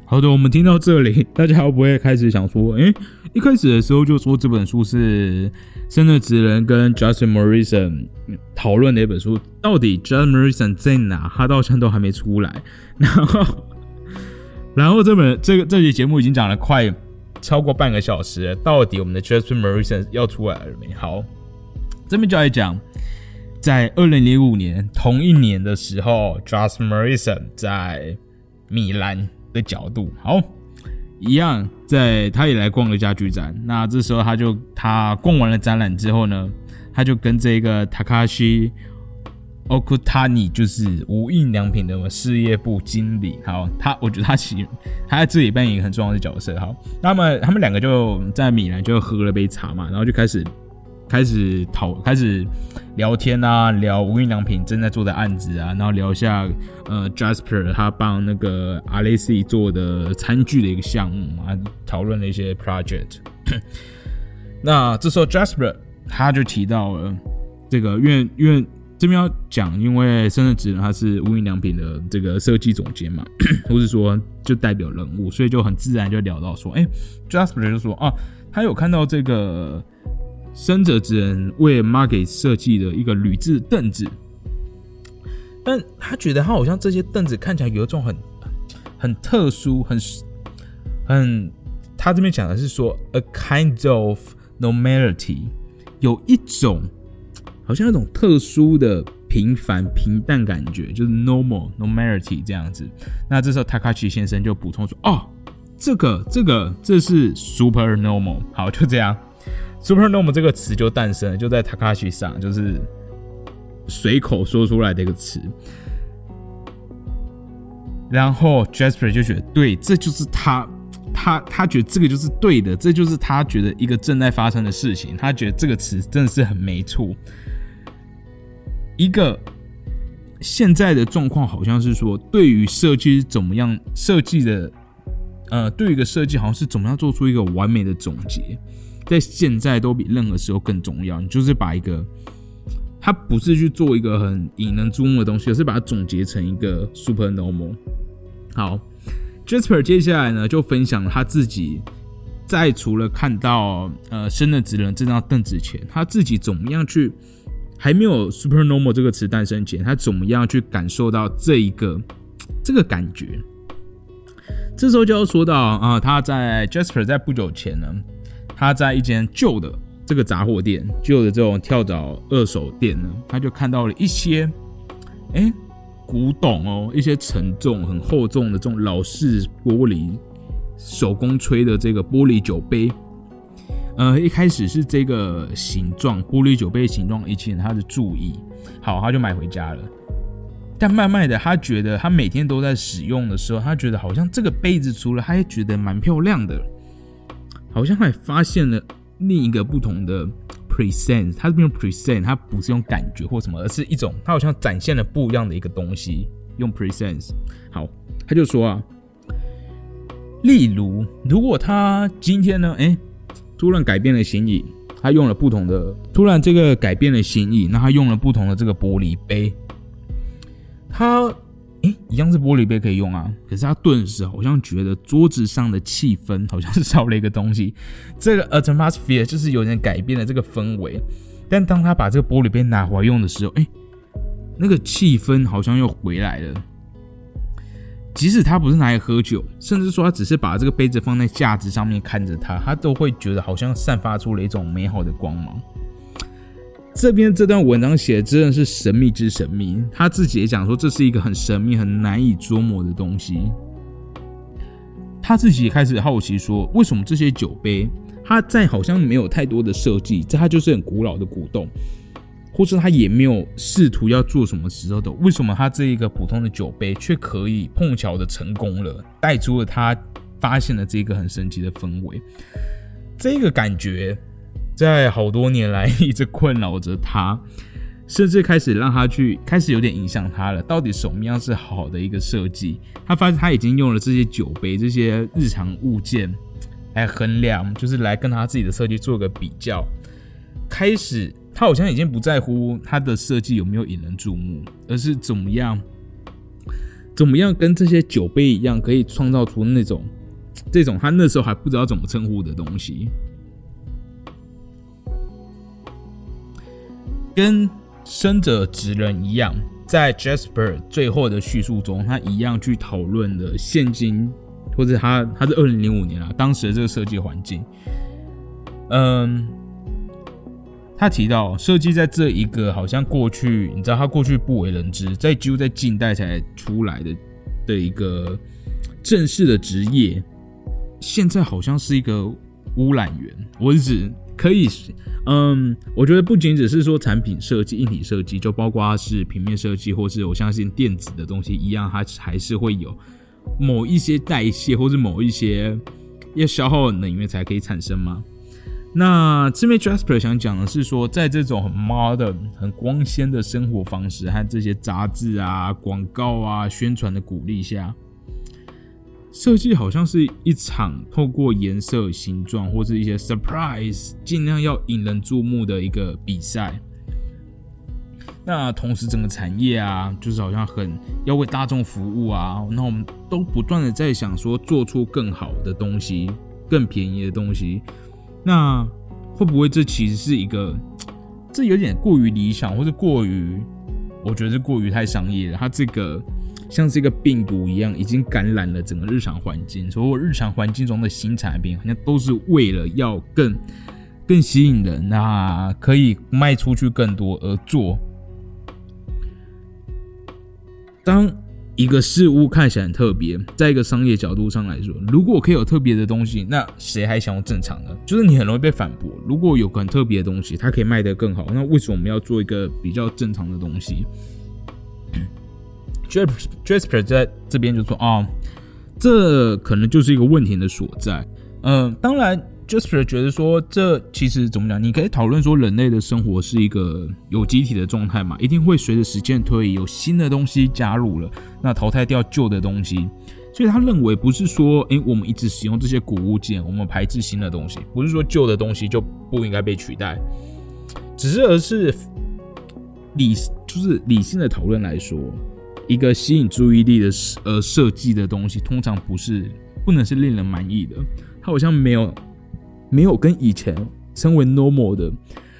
Speaker 1: 好的，我们听到这里，大家会不会开始想说，哎，一开始的时候就说这本书是生的职人跟 Justin Morrison 讨论的一本书，到底 Justin Morrison 在哪？他到现在都还没出来。然后，然后这本这个这期节目已经讲了快超过半个小时，到底我们的 Justin Morrison 要出来了没？好，这边就来讲，在二零零五年同一年的时候，Jas Morrison 在米兰的角度，好，一样在他也来逛了家具展。那这时候他就他逛完了展览之后呢，他就跟这个 Takashi。Okutani 就是无印良品的事业部经理。好，他我觉得他其他在这里扮演一个很重要的角色。好，那么他们两个就在米兰就喝了杯茶嘛，然后就开始开始讨开始聊天啊，聊无印良品正在做的案子啊，然后聊一下呃 Jasper 他帮那个 Alessi 做的餐具的一个项目啊，讨论了一些 project。那这时候 Jasper 他就提到了这个，因为因为。这边要讲，因为深圳职人他是无印良品的这个设计总监嘛，或是说就代表人物，所以就很自然就聊到说，哎，Jasper 就说啊，他有看到这个生者之人为 Market 设计的一个铝制凳子，但他觉得他好像这些凳子看起来有一种很很特殊、很很，他这边讲的是说 a kind of normality，有一种。好像那种特殊的平凡平淡感觉，就是 normal normality 这样子。那这时候 Takashi 先生就补充说：“哦，这个这个这是 super normal。”好，就这样，super normal 这个词就诞生了，就在 Takashi 上，就是随口说出来的一个词。然后 Jasper 就觉得，对，这就是他，他他觉得这个就是对的，这就是他觉得一个正在发生的事情。他觉得这个词真的是很没错。一个现在的状况好像是说，对于设计怎么样设计的，呃，对于一个设计好像是怎么样做出一个完美的总结，在现在都比任何时候更重要。你就是把一个，他不是去做一个很引人注目的东西，而是把它总结成一个 super normal。好，Jasper 接下来呢就分享他自己在除了看到呃生的职人这张凳子前，他自己怎么样去。还没有 super normal 这个词诞生前，他怎么样去感受到这一个这个感觉？这时候就要说到啊，他在 Jasper 在不久前呢，他在一间旧的这个杂货店，旧的这种跳蚤二手店呢，他就看到了一些哎古董哦，一些沉重很厚重的这种老式玻璃手工吹的这个玻璃酒杯。呃，一开始是这个形状，玻璃酒杯形状引起了他的注意，好，他就买回家了。但慢慢的，他觉得他每天都在使用的时候，他觉得好像这个杯子除了他也觉得蛮漂亮的，好像还发现了另一个不同的 present。他是用 present，他不是用感觉或什么，而是一种他好像展现了不一样的一个东西，用 present。好，他就说啊，例如如果他今天呢，哎。突然改变了心意，他用了不同的。突然这个改变了心意，那他用了不同的这个玻璃杯。他诶，一样是玻璃杯可以用啊，可是他顿时好像觉得桌子上的气氛好像是少了一个东西。这个 atmosphere 就是有点改变了这个氛围。但当他把这个玻璃杯拿回来用的时候，诶，那个气氛好像又回来了。即使他不是拿来喝酒，甚至说他只是把这个杯子放在架子上面看着它，他都会觉得好像散发出了一种美好的光芒。这边这段文章写的真的是神秘之神秘，他自己也讲说这是一个很神秘、很难以捉摸的东西。他自己也开始好奇说，为什么这些酒杯，它在好像没有太多的设计，这它就是很古老的古董。或是他也没有试图要做什么时候的，为什么他这一个普通的酒杯却可以碰巧的成功了，带出了他发现了这个很神奇的氛围？这个感觉在好多年来一直困扰着他，甚至开始让他去开始有点影响他了。到底什么样是好的一个设计？他发现他已经用了这些酒杯这些日常物件来衡量，就是来跟他自己的设计做个比较，开始。他好像已经不在乎他的设计有没有引人注目，而是怎么样，怎么样跟这些酒杯一样，可以创造出那种这种他那时候还不知道怎么称呼的东西。跟生者职人一样，在 Jasper 最后的叙述中，他一样去讨论了现今或者他他是二零零五年啊，当时的这个设计环境，嗯，他提到设计在这一个好像过去，你知道他过去不为人知，在几乎在近代才出来的的一个正式的职业，现在好像是一个污染源。我是指可以，嗯，我觉得不仅只是说产品设计、硬体设计，就包括是平面设计，或是我相信电子的东西一样，它还是会有某一些代谢，或是某一些要消耗能源才可以产生吗？那这边 Jasper 想讲的是说，在这种很 modern、很光鲜的生活方式和这些杂志啊、广告啊、宣传的鼓励下。设计好像是一场透过颜色、形状或是一些 surprise，尽量要引人注目的一个比赛。那同时，整个产业啊，就是好像很要为大众服务啊。那我们都不断的在想说，做出更好的东西、更便宜的东西。那会不会这其实是一个，这有点过于理想，或者过于，我觉得是过于太商业了。它这个。像是一个病毒一样，已经感染了整个日常环境。所有日常环境中的新产品，好像都是为了要更更吸引人啊，可以卖出去更多而做。当一个事物看起来很特别，在一个商业角度上来说，如果可以有特别的东西，那谁还想要正常的？就是你很容易被反驳。如果有很特别的东西，它可以卖得更好，那为什么我们要做一个比较正常的东西？Jasper 在这边就说啊，这可能就是一个问题的所在。嗯，当然，Jasper 觉得说，这其实怎么讲？你可以讨论说，人类的生活是一个有机体的状态嘛，一定会随着时间推移，有新的东西加入了，那淘汰掉旧的东西。所以他认为，不是说，诶，我们一直使用这些古物件，我们排斥新的东西，不是说旧的东西就不应该被取代，只是而是理，就是理性的讨论来说。一个吸引注意力的呃设计的东西，通常不是不能是令人满意的。它好像没有没有跟以前称为 normal 的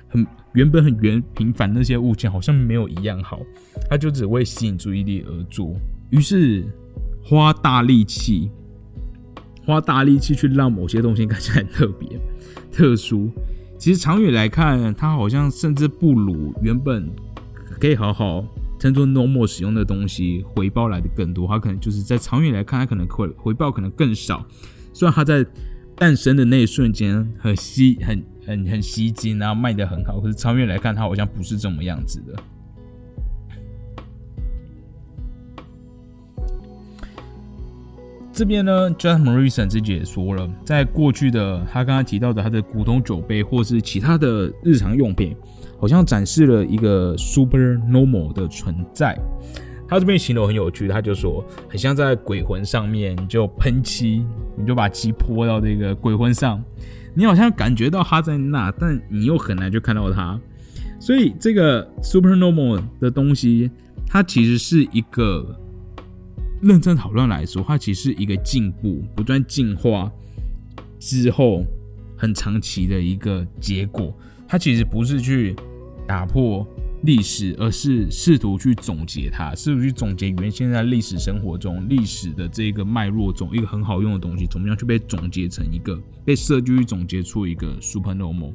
Speaker 1: 很原本很原平凡那些物件，好像没有一样好。它就只为吸引注意力而做。于是花大力气，花大力气去让某些东西看起来特别特殊。其实长远来看，它好像甚至不如原本可以好好。称作 normal 使用的东西，回报来的更多，它可能就是在长远来看，它可能回回报可能更少。虽然它在诞生的那一瞬间很吸、很很很吸睛，然后卖的很好，可是长远来看，它好像不是这么样子的。这边呢，John Morrison 自己也说了，在过去的他刚刚提到的他的古董酒杯，或是其他的日常用品。好像展示了一个 super normal 的存在。他这边形容很有趣，他就说很像在鬼魂上面就喷漆，你就把漆泼到这个鬼魂上，你好像感觉到他在那，但你又很难就看到他。所以这个 super normal 的东西，它其实是一个认真讨论来说，它其实是一个进步、不断进化之后很长期的一个结果。它其实不是去打破历史，而是试图去总结它，试图去总结原先在历史生活中历史的这个脉络中一个很好用的东西，怎么样去被总结成一个被设计去总结出一个 super normal。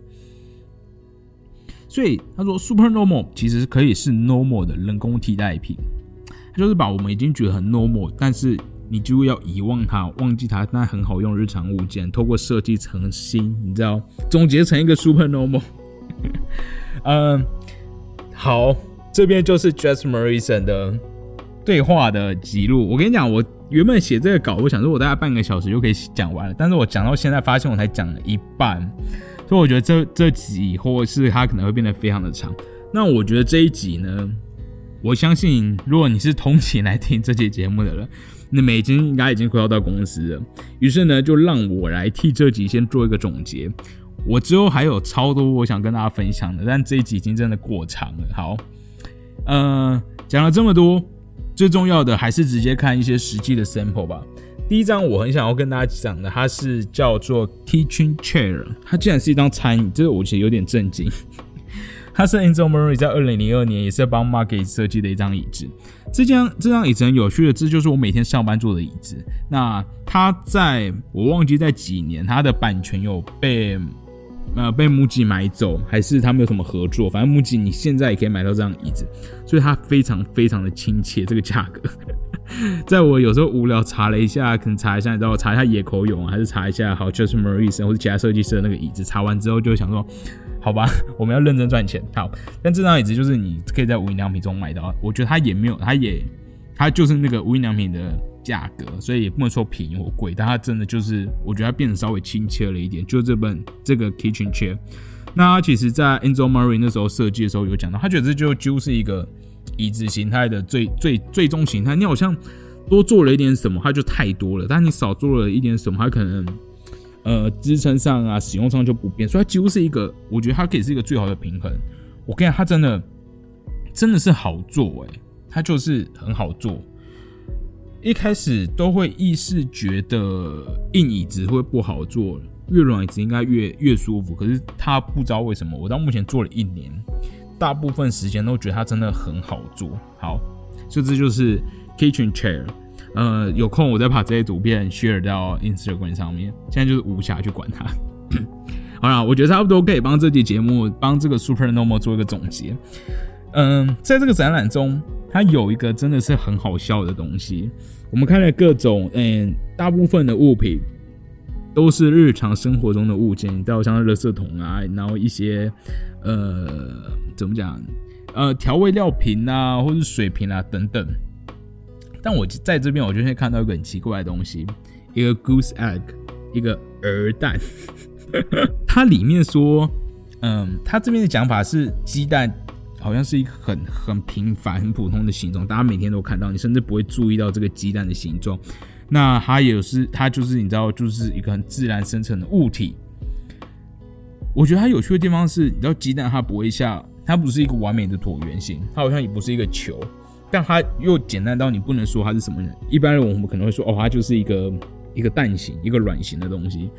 Speaker 1: 所以他说 super normal 其实可以是 normal 的人工替代品，就是把我们已经觉得很 normal，但是你就要遗忘它，忘记它，那很好用日常物件，透过设计成新，你知道，总结成一个 super normal。嗯，好，这边就是 Jess Morrison 的对话的记录。我跟你讲，我原本写这个稿，我想说我大概半个小时就可以讲完了，但是我讲到现在，发现我才讲了一半，所以我觉得这这集或是它可能会变得非常的长。那我觉得这一集呢，我相信如果你是通勤来听这期节目的人，那么已经应该已经快要到公司了。于是呢，就让我来替这集先做一个总结。我之后还有超多我想跟大家分享的，但这一集已经真的过长了。好，呃，讲了这么多，最重要的还是直接看一些实际的 sample 吧。第一张我很想要跟大家讲的，它是叫做 Kitchen Chair，它竟然是一张餐椅，这个我其实有点震惊。它是 Enzo Murray 在二零零二年也是帮 Market 设计的一张椅子。这张这张椅子很有趣的，这就是我每天上班坐的椅子。那它在我忘记在几年，它的版权有被呃被木吉买走，还是他们有什么合作？反正木吉你现在也可以买到这张椅子，所以它非常非常的亲切，这个价格。在我有时候无聊查了一下，可能查一下，你知道，查一下野口勇，还是查一下好 Just Maurice 或者其他设计师的那个椅子。查完之后就想说，好吧，我们要认真赚钱。好，但这张椅子就是你可以在无印良品中买到，我觉得它也没有，它也它就是那个无印良品的价格，所以也不能说便宜或贵，但它真的就是，我觉得它变得稍微亲切了一点。就这本这个 Kitchen Chair，那其实在 Angel Murray 那时候设计的时候有讲到，他觉得这就就是一个。椅子形态的最最最终形态，你好像多做了一点什么，它就太多了；但你少做了一点什么，它可能呃支撑上啊、使用上就不变。所以它几乎是一个，我觉得它可以是一个最好的平衡。我跟你讲，它真的真的是好做诶，它就是很好做。一开始都会意识觉得硬椅子会不好坐，越软椅子应该越越舒服。可是它不知道为什么，我到目前做了一年。大部分时间都觉得它真的很好做，好，所以这就是 kitchen chair。呃，有空我再把这些图片 share 到 Instagram 上面。现在就是无暇去管它。好了，我觉得差不多可以帮这期节目帮这个 super normal 做一个总结。嗯，在这个展览中，它有一个真的是很好笑的东西。我们看了各种，嗯，大部分的物品都是日常生活中的物件，你知道，像垃圾桶啊，然后一些，呃。怎么讲？呃，调味料瓶啊，或者水瓶啊等等。但我在这边，我就会看到一个很奇怪的东西，一个 goose egg，一个鹅蛋。它里面说，嗯，它这边的讲法是鸡蛋好像是一个很很平凡、很普通的形状，大家每天都看到，你甚至不会注意到这个鸡蛋的形状。那它也是，它就是你知道，就是一个很自然生成的物体。我觉得它有趣的地方是，你知道，鸡蛋它不会像。它不是一个完美的椭圆形，它好像也不是一个球，但它又简单到你不能说它是什么人。一般人我们可能会说，哦，它就是一个一个蛋形、一个卵形的东西。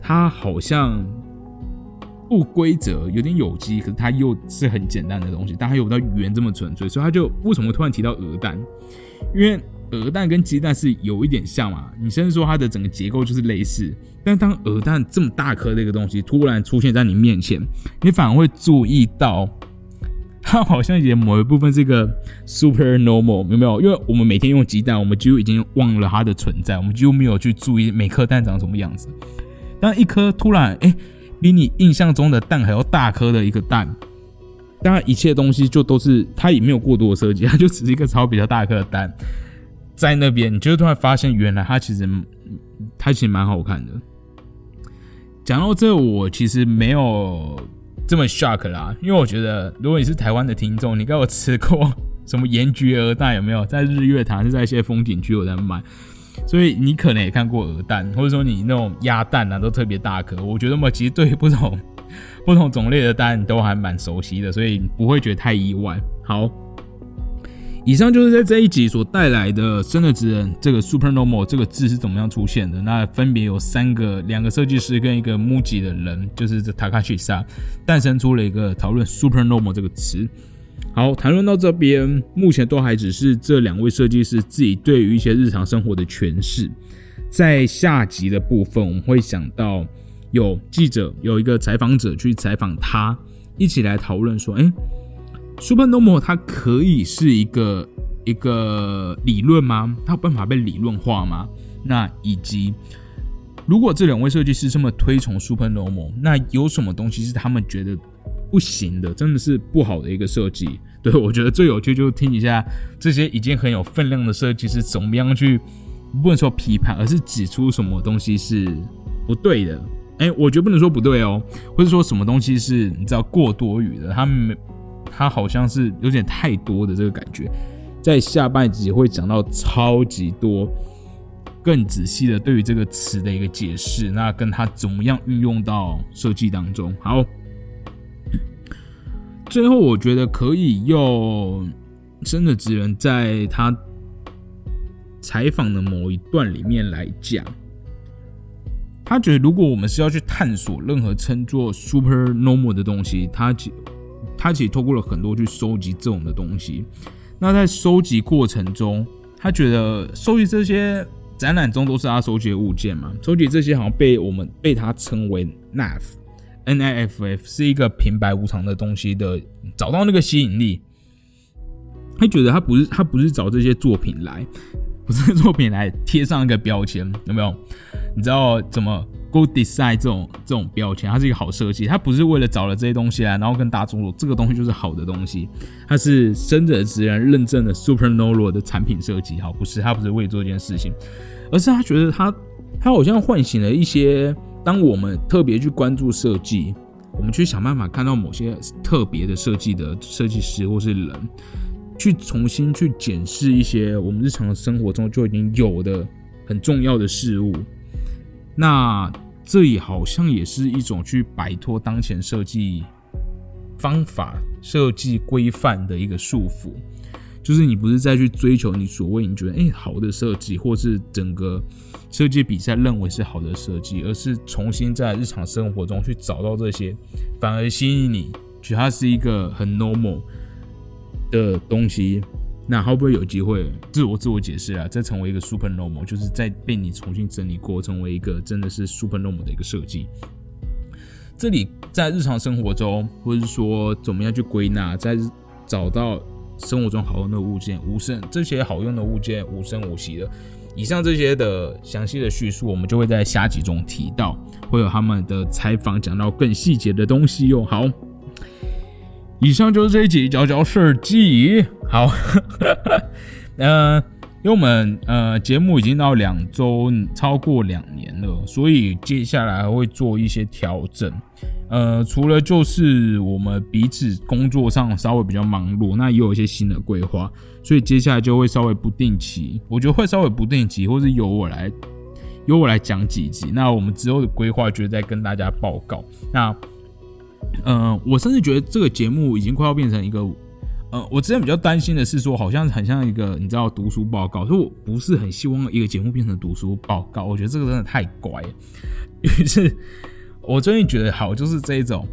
Speaker 1: 它好像不规则，有点有机，可是它又是很简单的东西，但它有到圆这么纯粹，所以它就为什么突然提到鹅蛋？因为鹅蛋跟鸡蛋是有一点像嘛，你甚至说它的整个结构就是类似。但当鹅蛋这么大颗的一个东西突然出现在你面前，你反而会注意到，它好像也某一部分是一个 super normal，有没有？因为我们每天用鸡蛋，我们几乎已经忘了它的存在，我们几乎没有去注意每颗蛋长什么样子。当一颗突然哎，比你印象中的蛋还要大颗的一个蛋，当然一切东西就都是它也没有过多的设计，它就只是一个超比较大颗的蛋在那边，你就突然发现原来它其实它其实蛮好看的。讲到这，我其实没有这么 shock 啦，因为我觉得，如果你是台湾的听众，你给我吃过什么盐焗鹅蛋有没有？在日月潭是在一些风景区有在卖，所以你可能也看过鹅蛋，或者说你那种鸭蛋啊，都特别大颗。我觉得嘛，其实对于不同不同种类的蛋都还蛮熟悉的，所以不会觉得太意外。好。以上就是在这一集所带来的“真的职人”这个 “super normal” 这个字是怎么样出现的？那分别有三个，两个设计师跟一个 MUJI 的人，就是这 Takashi Sa 诞生出了一个讨论 “super normal” 这个词。好，谈论到这边，目前都还只是这两位设计师自己对于一些日常生活的诠释。在下集的部分，我们会想到有记者有一个采访者去采访他，一起来讨论说：“哎。” Super Normal 它可以是一个一个理论吗？它有办法被理论化吗？那以及如果这两位设计师这么推崇 Super Normal，那有什么东西是他们觉得不行的？真的是不好的一个设计？对我觉得最有趣就是听一下这些已经很有分量的设计师怎么样去不能说批判，而是指出什么东西是不对的。哎，我觉得不能说不对哦，或者说什么东西是你知道过多余的，他们。它好像是有点太多的这个感觉，在下半集会讲到超级多、更仔细的对于这个词的一个解释，那跟它怎么样运用到设计当中。好，最后我觉得可以用真的只能在他采访的某一段里面来讲，他觉得如果我们是要去探索任何称作 super normal 的东西，他其他其实透过了很多去收集这种的东西。那在收集过程中，他觉得收集这些展览中都是他收集的物件嘛，收集这些好像被我们被他称为 naf N I F F 是一个平白无常的东西的，找到那个吸引力。他觉得他不是他不是找这些作品来，不是作品来贴上一个标签，有没有？你知道怎么 Go Design 这种这种标签，它是一个好设计。它不是为了找了这些东西来，然后跟大众说这个东西就是好的东西。它是生者自然认证的 Super Nolo 的产品设计。好，不是，他不是为做这件事情，而是他觉得他他好像唤醒了一些，当我们特别去关注设计，我们去想办法看到某些特别的设计的设计师或是人，去重新去检视一些我们日常生活中就已经有的很重要的事物。那这里好像也是一种去摆脱当前设计方法、设计规范的一个束缚，就是你不是再去追求你所谓你觉得哎好的设计，或是整个设计比赛认为是好的设计，而是重新在日常生活中去找到这些，反而吸引你，觉得它是一个很 normal 的东西。那会不会有机会自我自我解释啊？再成为一个 super normal，就是在被你重新整理过，成为一个真的是 super normal 的一个设计。这里在日常生活中，或者是说怎么样去归纳，在找到生活中好用的物件，无声这些好用的物件无声无息的。以上这些的详细的叙述，我们就会在下集中提到，会有他们的采访讲到更细节的东西哟。好。以上就是这一集佼佼设计。好，呃，因为我们呃节目已经到两周，超过两年了，所以接下来会做一些调整。呃，除了就是我们彼此工作上稍微比较忙碌，那也有一些新的规划，所以接下来就会稍微不定期，我觉得会稍微不定期，或是由我来由我来讲几集。那我们之后的规划，就再跟大家报告。那。嗯，我甚至觉得这个节目已经快要变成一个，呃，我之前比较担心的是说，好像很像一个你知道读书报告，所以我不是很希望一个节目变成读书报告。我觉得这个真的太怪。于是，我最近觉得好就是这一种，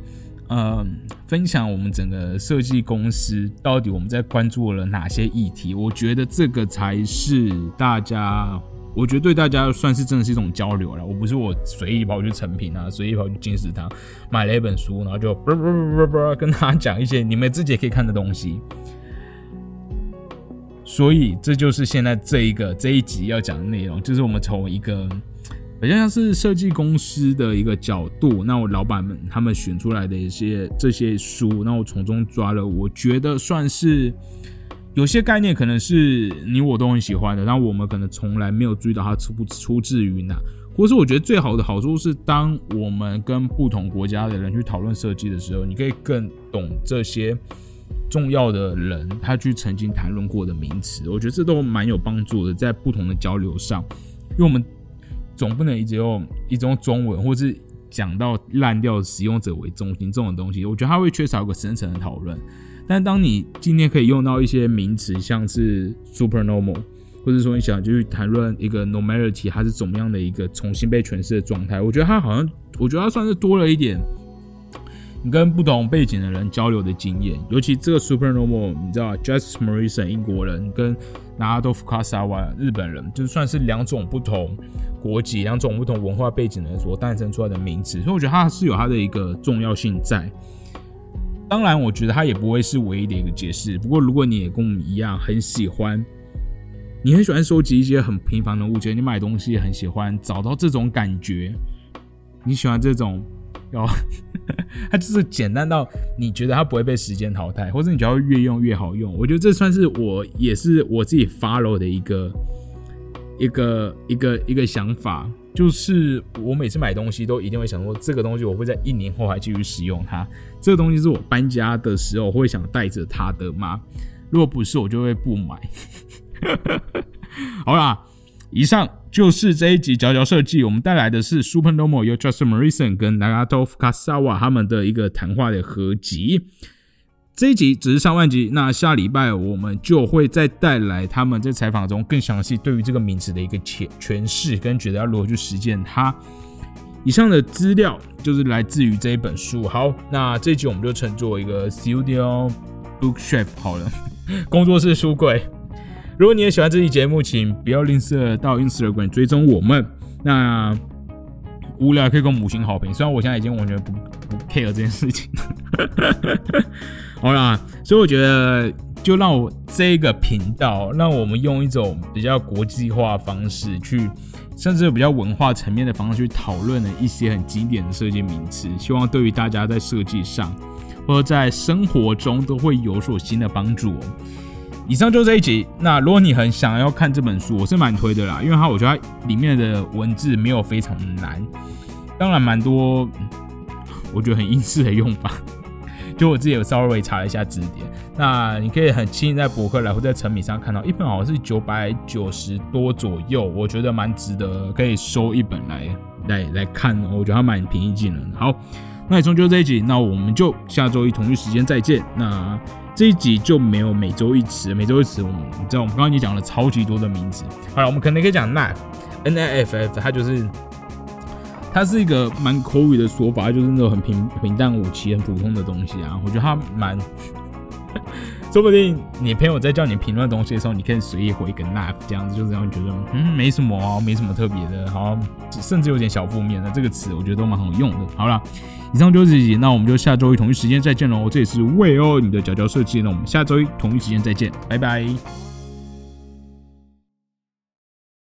Speaker 1: 嗯，分享我们整个设计公司到底我们在关注了哪些议题，我觉得这个才是大家。我觉得对大家算是真的是一种交流了。我不是我随意跑去成品啊，随意跑去金石堂买了一本书，然后就不不不不不跟他讲一些你们自己也可以看的东西。所以这就是现在这一个这一集要讲的内容，就是我们从一个好像是设计公司的一个角度，那我老板们他们选出来的一些这些书，那我从中抓了，我觉得算是。有些概念可能是你我都很喜欢的，但我们可能从来没有注意到它出不出自于哪，或是我觉得最好的好处是，当我们跟不同国家的人去讨论设计的时候，你可以更懂这些重要的人他去曾经谈论过的名词，我觉得这都蛮有帮助的，在不同的交流上，因为我们总不能一直用一种中文，或是讲到烂掉使用者为中心这种东西，我觉得它会缺少一个深层的讨论。但当你今天可以用到一些名词，像是 super normal，或者说你想就去谈论一个 normality，它是怎么样的一个重新被诠释的状态，我觉得它好像，我觉得它算是多了一点你跟不同背景的人交流的经验。尤其这个 super normal，你知道 j u s t Morrison 英国人跟 Naoto f k a s a w a 日本人，就算是两种不同国籍、两种不同文化背景的人所诞生出来的名词，所以我觉得它是有它的一个重要性在。当然，我觉得它也不会是唯一的一个解释。不过，如果你也跟我们一样很喜欢，你很喜欢收集一些很平凡的物件，你买东西也很喜欢找到这种感觉，你喜欢这种，哦，它就是简单到你觉得它不会被时间淘汰，或者你觉得越用越好用。我觉得这算是我也是我自己 follow 的一个一个一个一个想法。就是我每次买东西都一定会想说，这个东西我会在一年后还继续使用它。这个东西是我搬家的时候会想带着它的吗？如果不是，我就会不买。好啦，以上就是这一集佼佼设计，我们带来的是 Super Normal 由 Justin Morrison 跟 Nagato Fukasawa 他们的一个谈话的合集。这一集只是上万集，那下礼拜我们就会再带来他们在采访中更详细对于这个名词的一个诠诠释，跟觉得要如何去实践它，以上的资料就是来自于这一本书。好，那这一集我们就称作一个 Studio Bookshelf 好了，工作室书柜。如果你也喜欢这期节目，请不要吝啬到 Instagram 追踪我们。那无聊可以给我五星好评，虽然我现在已经完全不不 care 这件事情。好啦，所以我觉得就让我这个频道，让我们用一种比较国际化方式去，甚至比较文化层面的方式去讨论了一些很经典的设计名词，希望对于大家在设计上或者在生活中都会有所新的帮助。以上就这一集。那如果你很想要看这本书，我是蛮推的啦，因为它我觉得它里面的文字没有非常难，当然蛮多我觉得很英式的用法。就我自己有稍微查了一下字典，那你可以很轻易在博客来或在成品上看到一本好像是九百九十多左右，我觉得蛮值得，可以收一本来来来看。我觉得它蛮平易近人。好，那以上就这一集，那我们就下周一同一时间再见。那。这一集就没有每周一词，每周一词，我们你知道，我们刚刚已经讲了超级多的名字。好了，我们可能可以讲 NFF，NFF 它就是它是一个蛮口语的说法，就是那种很平平淡无奇、很普通的东西啊。我觉得它蛮，说不定你朋友在叫你评论东西的时候，你可以随意回一个 knife，这样子就这样觉得嗯没什么哦，没什么特别的，好，甚至有点小负面的这个词，我觉得都蛮好用的。好了。以上就是这集，那我们就下周一同一时间再见喽。这里是为哦你的脚脚设计，那我们下周一同一时间再见，拜拜。